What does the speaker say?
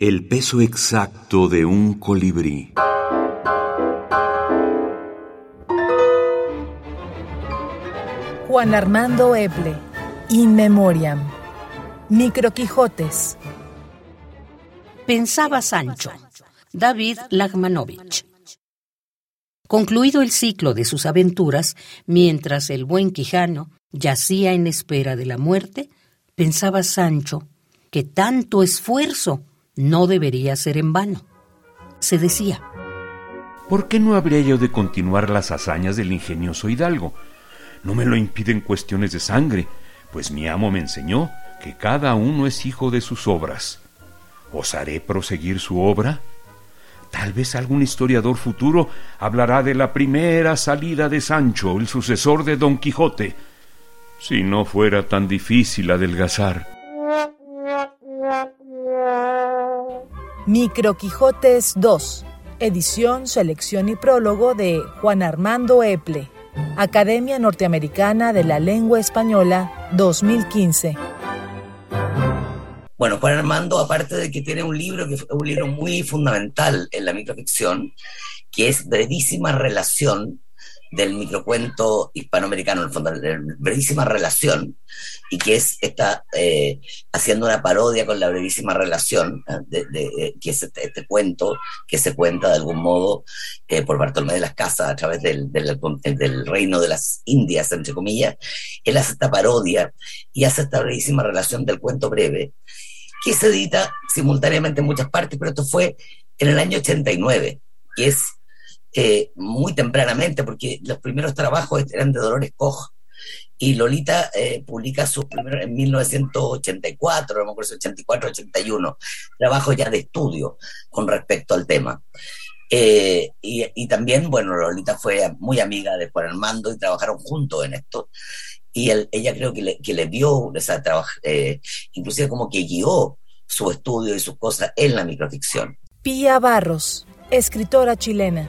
El peso exacto de un colibrí. Juan Armando Eble, In Memoriam. Micro Quijotes. Pensaba Sancho. David Lagmanovich. Concluido el ciclo de sus aventuras, mientras el buen Quijano yacía en espera de la muerte, pensaba Sancho que tanto esfuerzo no debería ser en vano. Se decía, ¿por qué no habría yo de continuar las hazañas del ingenioso Hidalgo? No me lo impiden cuestiones de sangre, pues mi amo me enseñó que cada uno es hijo de sus obras. ¿Osaré proseguir su obra? Tal vez algún historiador futuro hablará de la primera salida de Sancho, el sucesor de Don Quijote, si no fuera tan difícil adelgazar. Micro Quijotes 2, edición, selección y prólogo de Juan Armando Eple, Academia Norteamericana de la Lengua Española 2015. Bueno, Juan Armando, aparte de que tiene un libro que es un libro muy fundamental en la microficción, que es Brevísima Relación del microcuento hispanoamericano, en el fondo, brevísima relación, y que es está eh, haciendo una parodia con la brevísima relación, ¿eh? de, que es este, este, cuento que se cuenta de algún modo eh, por Bartolomé de las Casas a través del, del, del, reino de las Indias, entre comillas. Él hace esta parodia y hace esta brevísima relación del cuento breve, que se edita simultáneamente en muchas partes, pero esto fue en el año 89, que es eh, muy tempranamente, porque los primeros trabajos eran de Dolores Koch, y Lolita eh, publica sus primeros en 1984, no me acuerdo, 84, 81, trabajos ya de estudio con respecto al tema. Eh, y, también, bueno, Lolita fue muy amiga de Juan Armando y trabajaron juntos en esto. Y ella creo que le, que le dio esa trabajo, inclusive como que guió su estudio y sus cosas en la microficción. Pía Barros, escritora chilena.